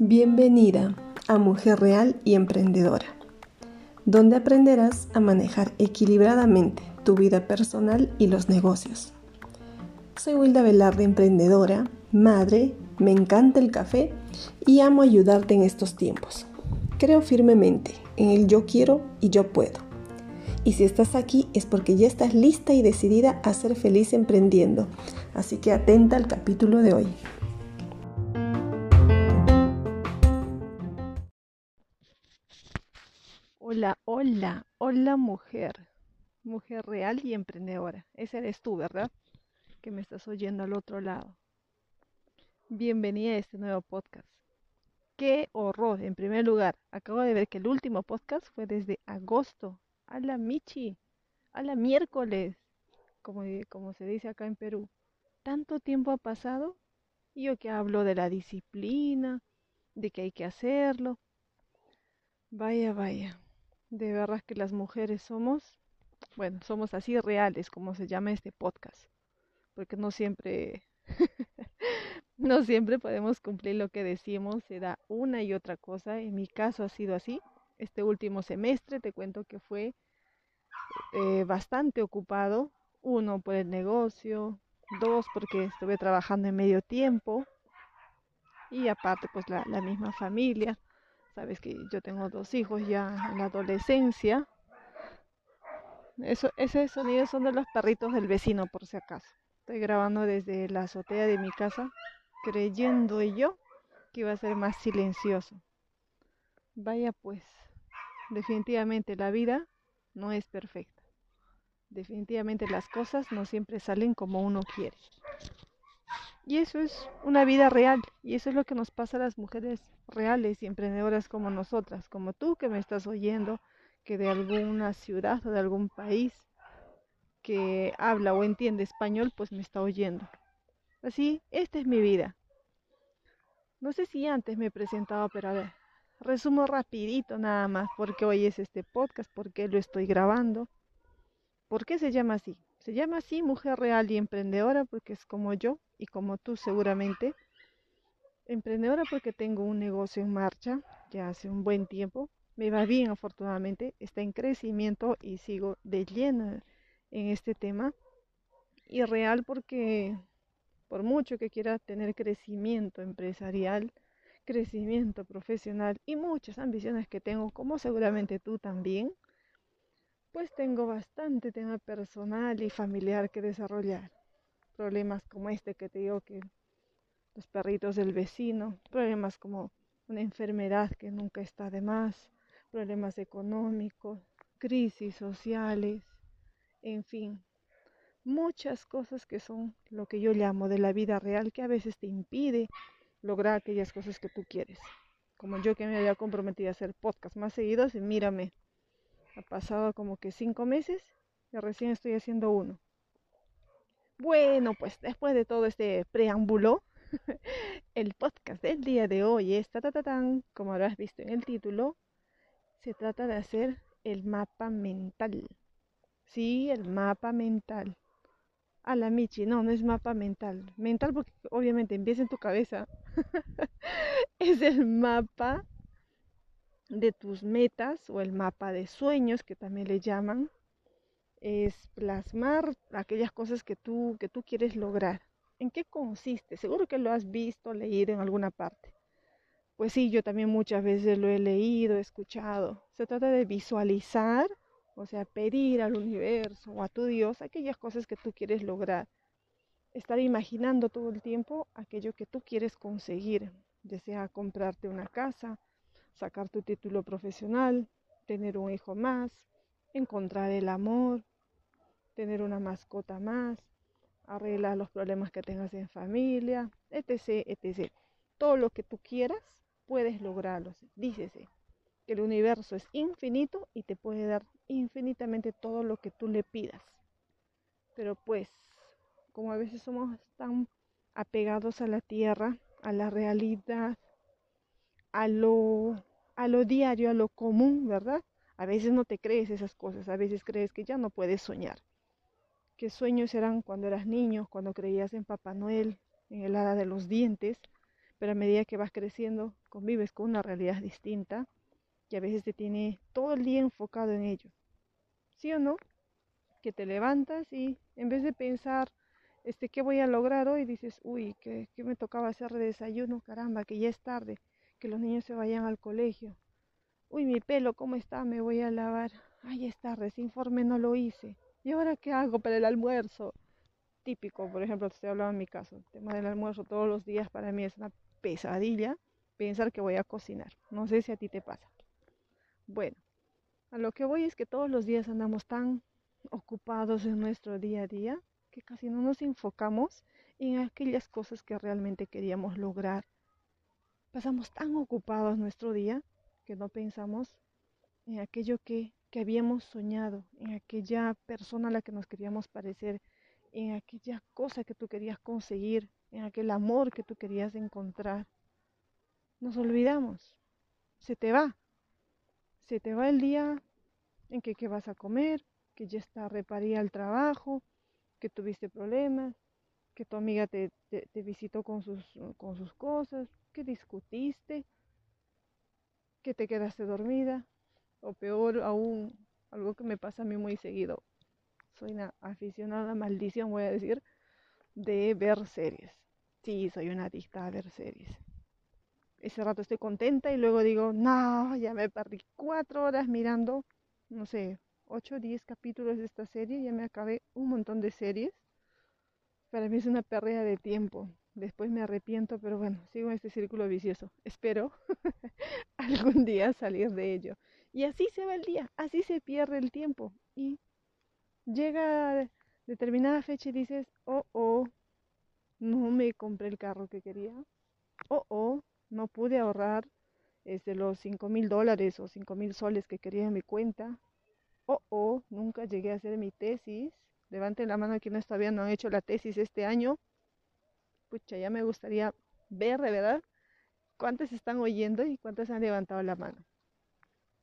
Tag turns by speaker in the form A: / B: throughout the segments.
A: Bienvenida a Mujer Real y Emprendedora, donde aprenderás a manejar equilibradamente tu vida personal y los negocios. Soy Wilda Velarde, emprendedora, madre, me encanta el café y amo ayudarte en estos tiempos. Creo firmemente en el yo quiero y yo puedo. Y si estás aquí es porque ya estás lista y decidida a ser feliz emprendiendo. Así que atenta al capítulo de hoy. Hola, hola, hola mujer, mujer real y emprendedora. Ese eres tú, ¿verdad? Que me estás oyendo al otro lado. Bienvenida a este nuevo podcast. Qué horror, en primer lugar. Acabo de ver que el último podcast fue desde agosto. A la Michi, a la miércoles, como, como se dice acá en Perú. Tanto tiempo ha pasado y yo que hablo de la disciplina, de que hay que hacerlo. Vaya, vaya de verdad que las mujeres somos, bueno, somos así reales, como se llama este podcast, porque no siempre, no siempre podemos cumplir lo que decimos, se da una y otra cosa. En mi caso ha sido así. Este último semestre te cuento que fue eh, bastante ocupado, uno por el negocio, dos porque estuve trabajando en medio tiempo y aparte pues la, la misma familia. Sabes que yo tengo dos hijos ya en la adolescencia. Eso, ese sonido son de los perritos del vecino, por si acaso. Estoy grabando desde la azotea de mi casa, creyendo yo que iba a ser más silencioso. Vaya pues, definitivamente la vida no es perfecta. Definitivamente las cosas no siempre salen como uno quiere. Y eso es una vida real. Y eso es lo que nos pasa a las mujeres reales y emprendedoras como nosotras, como tú que me estás oyendo, que de alguna ciudad o de algún país que habla o entiende español, pues me está oyendo. Así, esta es mi vida. No sé si antes me he presentado, pero a ver, resumo rapidito nada más, porque hoy es este podcast, porque lo estoy grabando. ¿Por qué se llama así? Se llama así Mujer Real y Emprendedora porque es como yo y como tú seguramente. Emprendedora porque tengo un negocio en marcha ya hace un buen tiempo. Me va bien afortunadamente, está en crecimiento y sigo de lleno en este tema. Y real porque por mucho que quiera tener crecimiento empresarial, crecimiento profesional y muchas ambiciones que tengo, como seguramente tú también, pues tengo bastante tema personal y familiar que desarrollar. Problemas como este que te digo que los perritos del vecino, problemas como una enfermedad que nunca está de más, problemas económicos, crisis sociales, en fin, muchas cosas que son lo que yo llamo de la vida real que a veces te impide lograr aquellas cosas que tú quieres. Como yo que me había comprometido a hacer podcast más seguidos y mírame, ha pasado como que cinco meses y recién estoy haciendo uno. Bueno, pues después de todo este preámbulo, el podcast del día de hoy es, ta, como habrás visto en el título, se trata de hacer el mapa mental. Sí, el mapa mental. A la Michi, no, no es mapa mental. Mental porque obviamente empieza en tu cabeza. es el mapa de tus metas o el mapa de sueños que también le llaman es plasmar aquellas cosas que tú que tú quieres lograr. ¿En qué consiste? Seguro que lo has visto, leído en alguna parte. Pues sí, yo también muchas veces lo he leído, escuchado. Se trata de visualizar, o sea, pedir al universo o a tu Dios aquellas cosas que tú quieres lograr. Estar imaginando todo el tiempo aquello que tú quieres conseguir, desea comprarte una casa, sacar tu título profesional, tener un hijo más, encontrar el amor, tener una mascota más, arreglar los problemas que tengas en familia, etc., etc. Todo lo que tú quieras, puedes lograrlo. Dícese que el universo es infinito y te puede dar infinitamente todo lo que tú le pidas. Pero pues, como a veces somos tan apegados a la tierra, a la realidad, a lo a lo diario, a lo común, ¿verdad? A veces no te crees esas cosas, a veces crees que ya no puedes soñar, qué sueños eran cuando eras niño, cuando creías en Papá Noel, en el hada de los dientes, pero a medida que vas creciendo convives con una realidad distinta y a veces te tiene todo el día enfocado en ello. ¿Sí o no? Que te levantas y en vez de pensar, este, ¿qué voy a lograr hoy? Dices, uy, que, me tocaba hacer de desayuno, caramba, que ya es tarde, que los niños se vayan al colegio. Uy, mi pelo, ¿cómo está? Me voy a lavar. Ay, es tarde, ese informe no lo hice. ¿Y ahora qué hago para el almuerzo? Típico, por ejemplo, te hablando en mi caso. El tema del almuerzo todos los días para mí es una pesadilla pensar que voy a cocinar. No sé si a ti te pasa. Bueno, a lo que voy es que todos los días andamos tan ocupados en nuestro día a día que casi no nos enfocamos en aquellas cosas que realmente queríamos lograr. Pasamos tan ocupados nuestro día que no pensamos en aquello que, que habíamos soñado, en aquella persona a la que nos queríamos parecer, en aquella cosa que tú querías conseguir, en aquel amor que tú querías encontrar. Nos olvidamos. Se te va. Se te va el día en que qué vas a comer, que ya está reparida el trabajo, que tuviste problemas, que tu amiga te, te, visitó con sus, con sus cosas, que discutiste, que te quedaste dormida, o peor aún, algo que me pasa a mí muy seguido. Soy una aficionada, maldición voy a decir, de ver series. Sí, soy una adicta a ver series. Ese rato estoy contenta y luego digo, no, ya me perdí cuatro horas mirando, no sé, ocho o diez capítulos de esta serie, ya me acabé un montón de series. Para mí es una pérdida de tiempo. Después me arrepiento, pero bueno, sigo en este círculo vicioso. Espero algún día salir de ello. Y así se va el día, así se pierde el tiempo. Y llega determinada fecha y dices, oh, oh, no me compré el carro que quería. Oh, oh, no pude ahorrar este, los cinco mil dólares o cinco mil soles que quería en mi cuenta. Oh, oh, nunca llegué a hacer mi tesis. Levanten la mano quienes todavía no han hecho la tesis este año. Pucha, ya me gustaría ver de verdad cuántas están oyendo y cuántas han levantado la mano.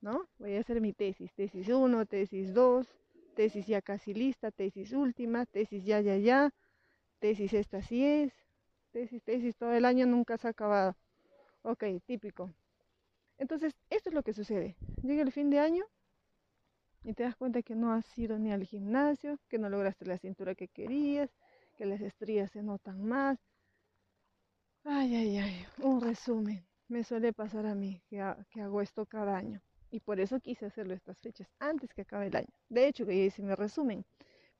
A: ¿No? Voy a hacer mi tesis. Tesis 1, tesis 2, tesis ya casi lista, tesis última, tesis ya, ya, ya tesis esta sí es, tesis, tesis, todo el año nunca se ha acabado. Ok, típico. Entonces, esto es lo que sucede. Llega el fin de año y te das cuenta que no has ido ni al gimnasio, que no lograste la cintura que querías, que las estrías se notan más. Ay, ay, ay, un resumen. Me suele pasar a mí que, que hago esto cada año. Y por eso quise hacerlo estas fechas, antes que acabe el año. De hecho, que ya hice mi resumen.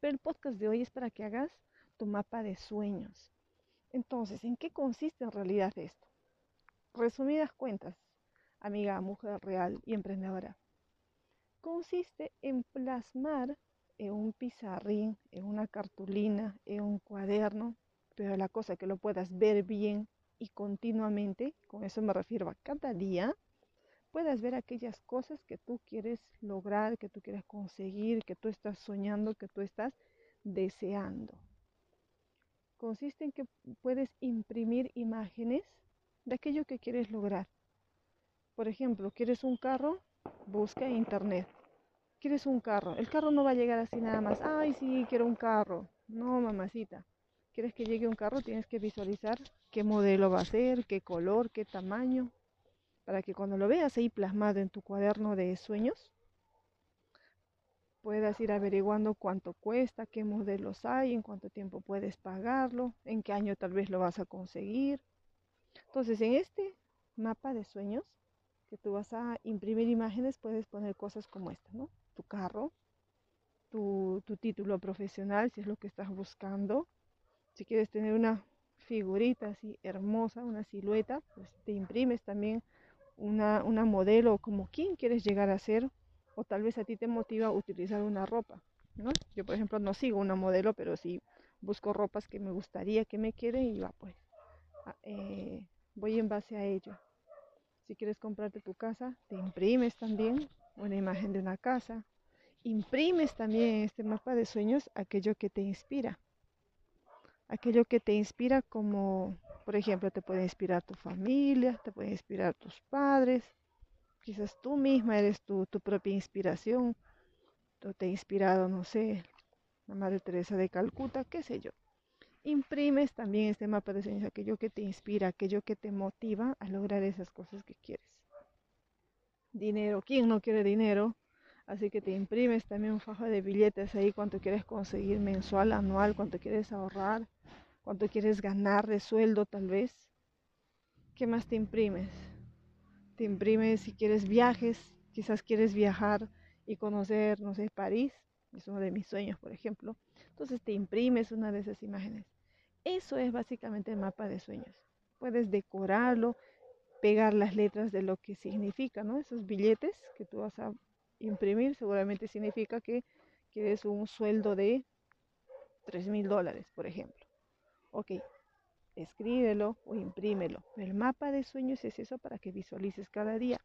A: Pero el podcast de hoy es para que hagas tu mapa de sueños. Entonces, ¿en qué consiste en realidad esto? Resumidas cuentas, amiga, mujer real y emprendedora. Consiste en plasmar en un pizarrín, en una cartulina, en un cuaderno, pero la cosa que lo puedas ver bien y continuamente, con eso me refiero a cada día, puedas ver aquellas cosas que tú quieres lograr, que tú quieres conseguir, que tú estás soñando, que tú estás deseando consiste en que puedes imprimir imágenes de aquello que quieres lograr. Por ejemplo, ¿quieres un carro? Busca en internet. ¿Quieres un carro? El carro no va a llegar así nada más. Ay, sí, quiero un carro. No, mamacita. ¿Quieres que llegue un carro? Tienes que visualizar qué modelo va a ser, qué color, qué tamaño, para que cuando lo veas ahí plasmado en tu cuaderno de sueños, puedas ir averiguando cuánto cuesta, qué modelos hay, en cuánto tiempo puedes pagarlo, en qué año tal vez lo vas a conseguir. Entonces, en este mapa de sueños que tú vas a imprimir imágenes, puedes poner cosas como esta, ¿no? Tu carro, tu, tu título profesional, si es lo que estás buscando. Si quieres tener una figurita así hermosa, una silueta, pues te imprimes también una, una modelo como quién quieres llegar a ser o tal vez a ti te motiva utilizar una ropa, ¿no? Yo, por ejemplo, no sigo una modelo, pero sí busco ropas que me gustaría que me queden y va, pues, eh, voy en base a ello. Si quieres comprarte tu casa, te imprimes también una imagen de una casa. Imprimes también en este mapa de sueños aquello que te inspira. Aquello que te inspira como, por ejemplo, te puede inspirar tu familia, te puede inspirar tus padres, Quizás tú misma eres tu, tu propia inspiración. Tú te ha inspirado, no sé, la Madre Teresa de Calcuta, qué sé yo. Imprimes también este mapa de sueños, aquello que te inspira, aquello que te motiva a lograr esas cosas que quieres. Dinero, ¿quién no quiere dinero? Así que te imprimes también un fajo de billetes ahí, cuánto quieres conseguir mensual, anual, cuánto quieres ahorrar, cuánto quieres ganar de sueldo tal vez. ¿Qué más te imprimes? Te imprimes si quieres viajes, quizás quieres viajar y conocer, no sé, París, es uno de mis sueños, por ejemplo. Entonces te imprimes una de esas imágenes. Eso es básicamente el mapa de sueños. Puedes decorarlo, pegar las letras de lo que significa, ¿no? Esos billetes que tú vas a imprimir seguramente significa que quieres un sueldo de 3 mil dólares, por ejemplo. Ok, escríbelo o imprímelo. El mapa de sueños es eso para que visualices cada día.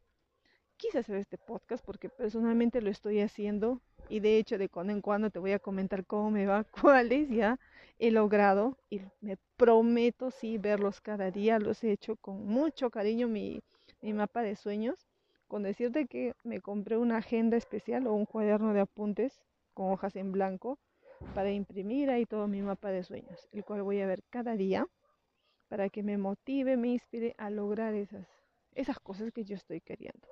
A: Quise hacer este podcast porque personalmente lo estoy haciendo y de hecho de cuando en cuando te voy a comentar cómo me va, cuáles ya he logrado y me prometo sí verlos cada día. Los he hecho con mucho cariño mi, mi mapa de sueños con decirte que me compré una agenda especial o un cuaderno de apuntes con hojas en blanco para imprimir ahí todo mi mapa de sueños, el cual voy a ver cada día para que me motive, me inspire a lograr esas, esas cosas que yo estoy queriendo.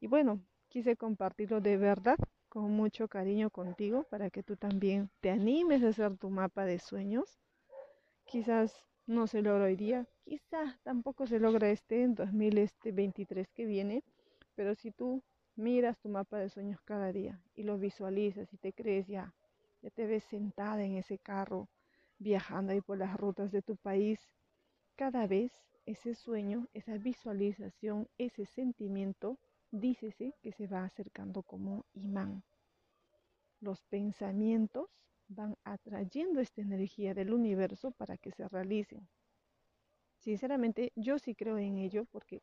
A: Y bueno, quise compartirlo de verdad con mucho cariño contigo para que tú también te animes a hacer tu mapa de sueños. Quizás no se logra hoy día, quizá tampoco se logra este en 2023 que viene, pero si tú miras tu mapa de sueños cada día y lo visualizas y te crees ya, ya te ves sentada en ese carro viajando ahí por las rutas de tu país, cada vez ese sueño, esa visualización, ese sentimiento, dícese que se va acercando como imán. Los pensamientos van atrayendo esta energía del universo para que se realicen. Sinceramente, yo sí creo en ello porque,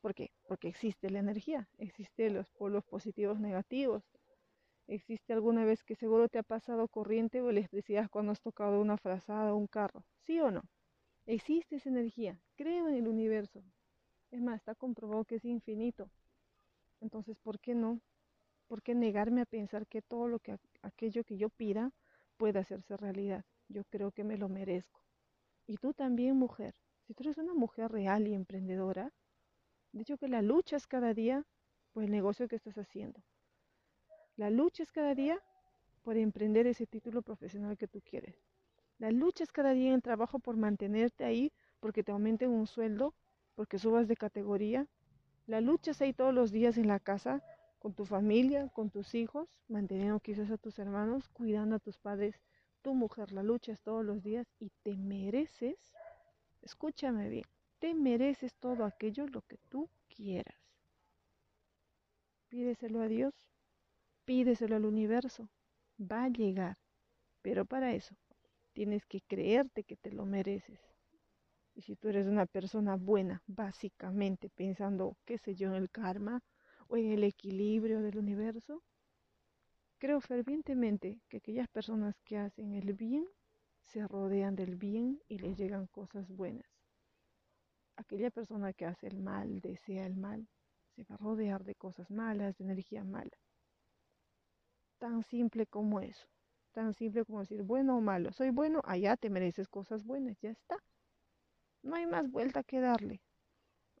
A: ¿por qué? Porque existe la energía, existen los polos positivos negativos. ¿Existe alguna vez que seguro te ha pasado corriente o electricidad cuando has tocado una frazada o un carro? ¿Sí o no? Existe esa energía. Creo en el universo. Es más, está comprobado que es infinito. Entonces, ¿por qué no? ¿Por qué negarme a pensar que todo lo que aquello que yo pida puede hacerse realidad. Yo creo que me lo merezco. Y tú también, mujer, si tú eres una mujer real y emprendedora, de hecho que la luchas cada día por el negocio que estás haciendo. La luchas cada día por emprender ese título profesional que tú quieres. La luchas cada día en el trabajo por mantenerte ahí, porque te aumenten un sueldo, porque subas de categoría. La luchas ahí todos los días en la casa con tu familia, con tus hijos, manteniendo quizás a tus hermanos, cuidando a tus padres. Tu mujer la luchas todos los días y te mereces, escúchame bien, te mereces todo aquello lo que tú quieras. Pídeselo a Dios, pídeselo al universo, va a llegar. Pero para eso tienes que creerte que te lo mereces. Y si tú eres una persona buena, básicamente pensando, qué sé yo, en el karma, o en el equilibrio del universo? Creo fervientemente que aquellas personas que hacen el bien se rodean del bien y les llegan cosas buenas. Aquella persona que hace el mal, desea el mal, se va a rodear de cosas malas, de energía mala. Tan simple como eso. Tan simple como decir bueno o malo. Soy bueno, allá te mereces cosas buenas, ya está. No hay más vuelta que darle.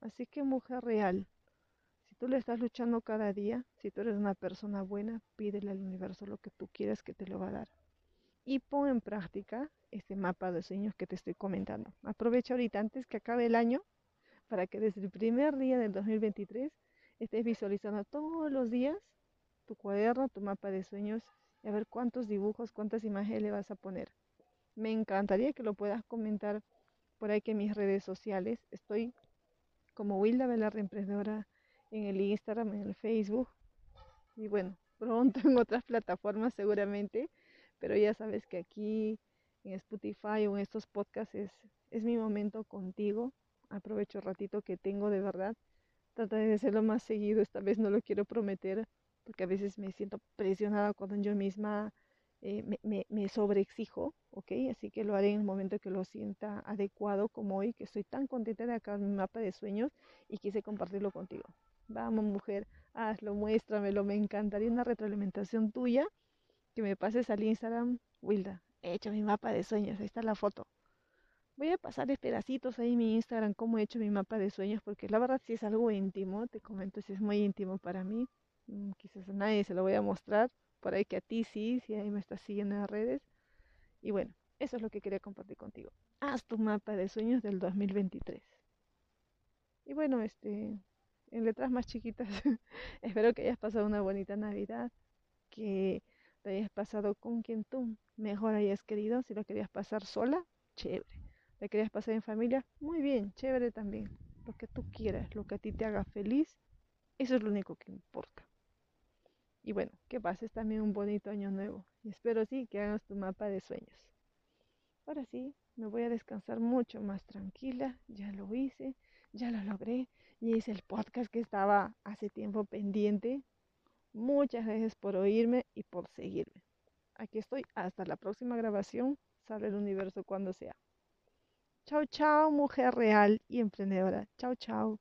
A: Así que mujer real, tú le estás luchando cada día, si tú eres una persona buena, pídele al universo lo que tú quieras que te lo va a dar. Y pon en práctica este mapa de sueños que te estoy comentando. Aprovecha ahorita antes que acabe el año para que desde el primer día del 2023 estés visualizando todos los días tu cuaderno, tu mapa de sueños y a ver cuántos dibujos, cuántas imágenes le vas a poner. Me encantaría que lo puedas comentar por ahí que mis redes sociales estoy como Wilda Velarde Emprendedora en el Instagram, en el Facebook y bueno, pronto en otras plataformas seguramente, pero ya sabes que aquí en Spotify o en estos podcasts es, es mi momento contigo. Aprovecho el ratito que tengo de verdad. Trataré de hacerlo más seguido, esta vez no lo quiero prometer porque a veces me siento presionada cuando yo misma eh, me, me, sobreexijo, ¿ok? Así que lo haré en el momento que lo sienta adecuado como hoy, que estoy tan contenta de acabar mi mapa de sueños y quise compartirlo contigo. Vamos, mujer, hazlo, muéstramelo. Me encantaría una retroalimentación tuya que me pases al Instagram, Wilda. He hecho mi mapa de sueños, ahí está la foto. Voy a pasar pedacitos ahí en mi Instagram cómo he hecho mi mapa de sueños, porque la verdad si es algo íntimo, te comento si es muy íntimo para mí. Mm, quizás a nadie se lo voy a mostrar, por ahí que a ti sí, si ahí me estás siguiendo en las redes. Y bueno, eso es lo que quería compartir contigo. Haz tu mapa de sueños del 2023. Y bueno, este, en letras más chiquitas, espero que hayas pasado una bonita Navidad, que te hayas pasado con quien tú mejor hayas querido. Si lo querías pasar sola, chévere. ¿La querías pasar en familia? Muy bien, chévere también. Lo que tú quieras, lo que a ti te haga feliz, eso es lo único que importa. Y bueno, que pases también un bonito año nuevo. Y espero sí que hagas tu mapa de sueños. Ahora sí, me voy a descansar mucho más tranquila. Ya lo hice, ya lo logré. Y hice el podcast que estaba hace tiempo pendiente. Muchas gracias por oírme y por seguirme. Aquí estoy. Hasta la próxima grabación. Sale el universo cuando sea. Chao, chao, mujer real y emprendedora. Chao, chao.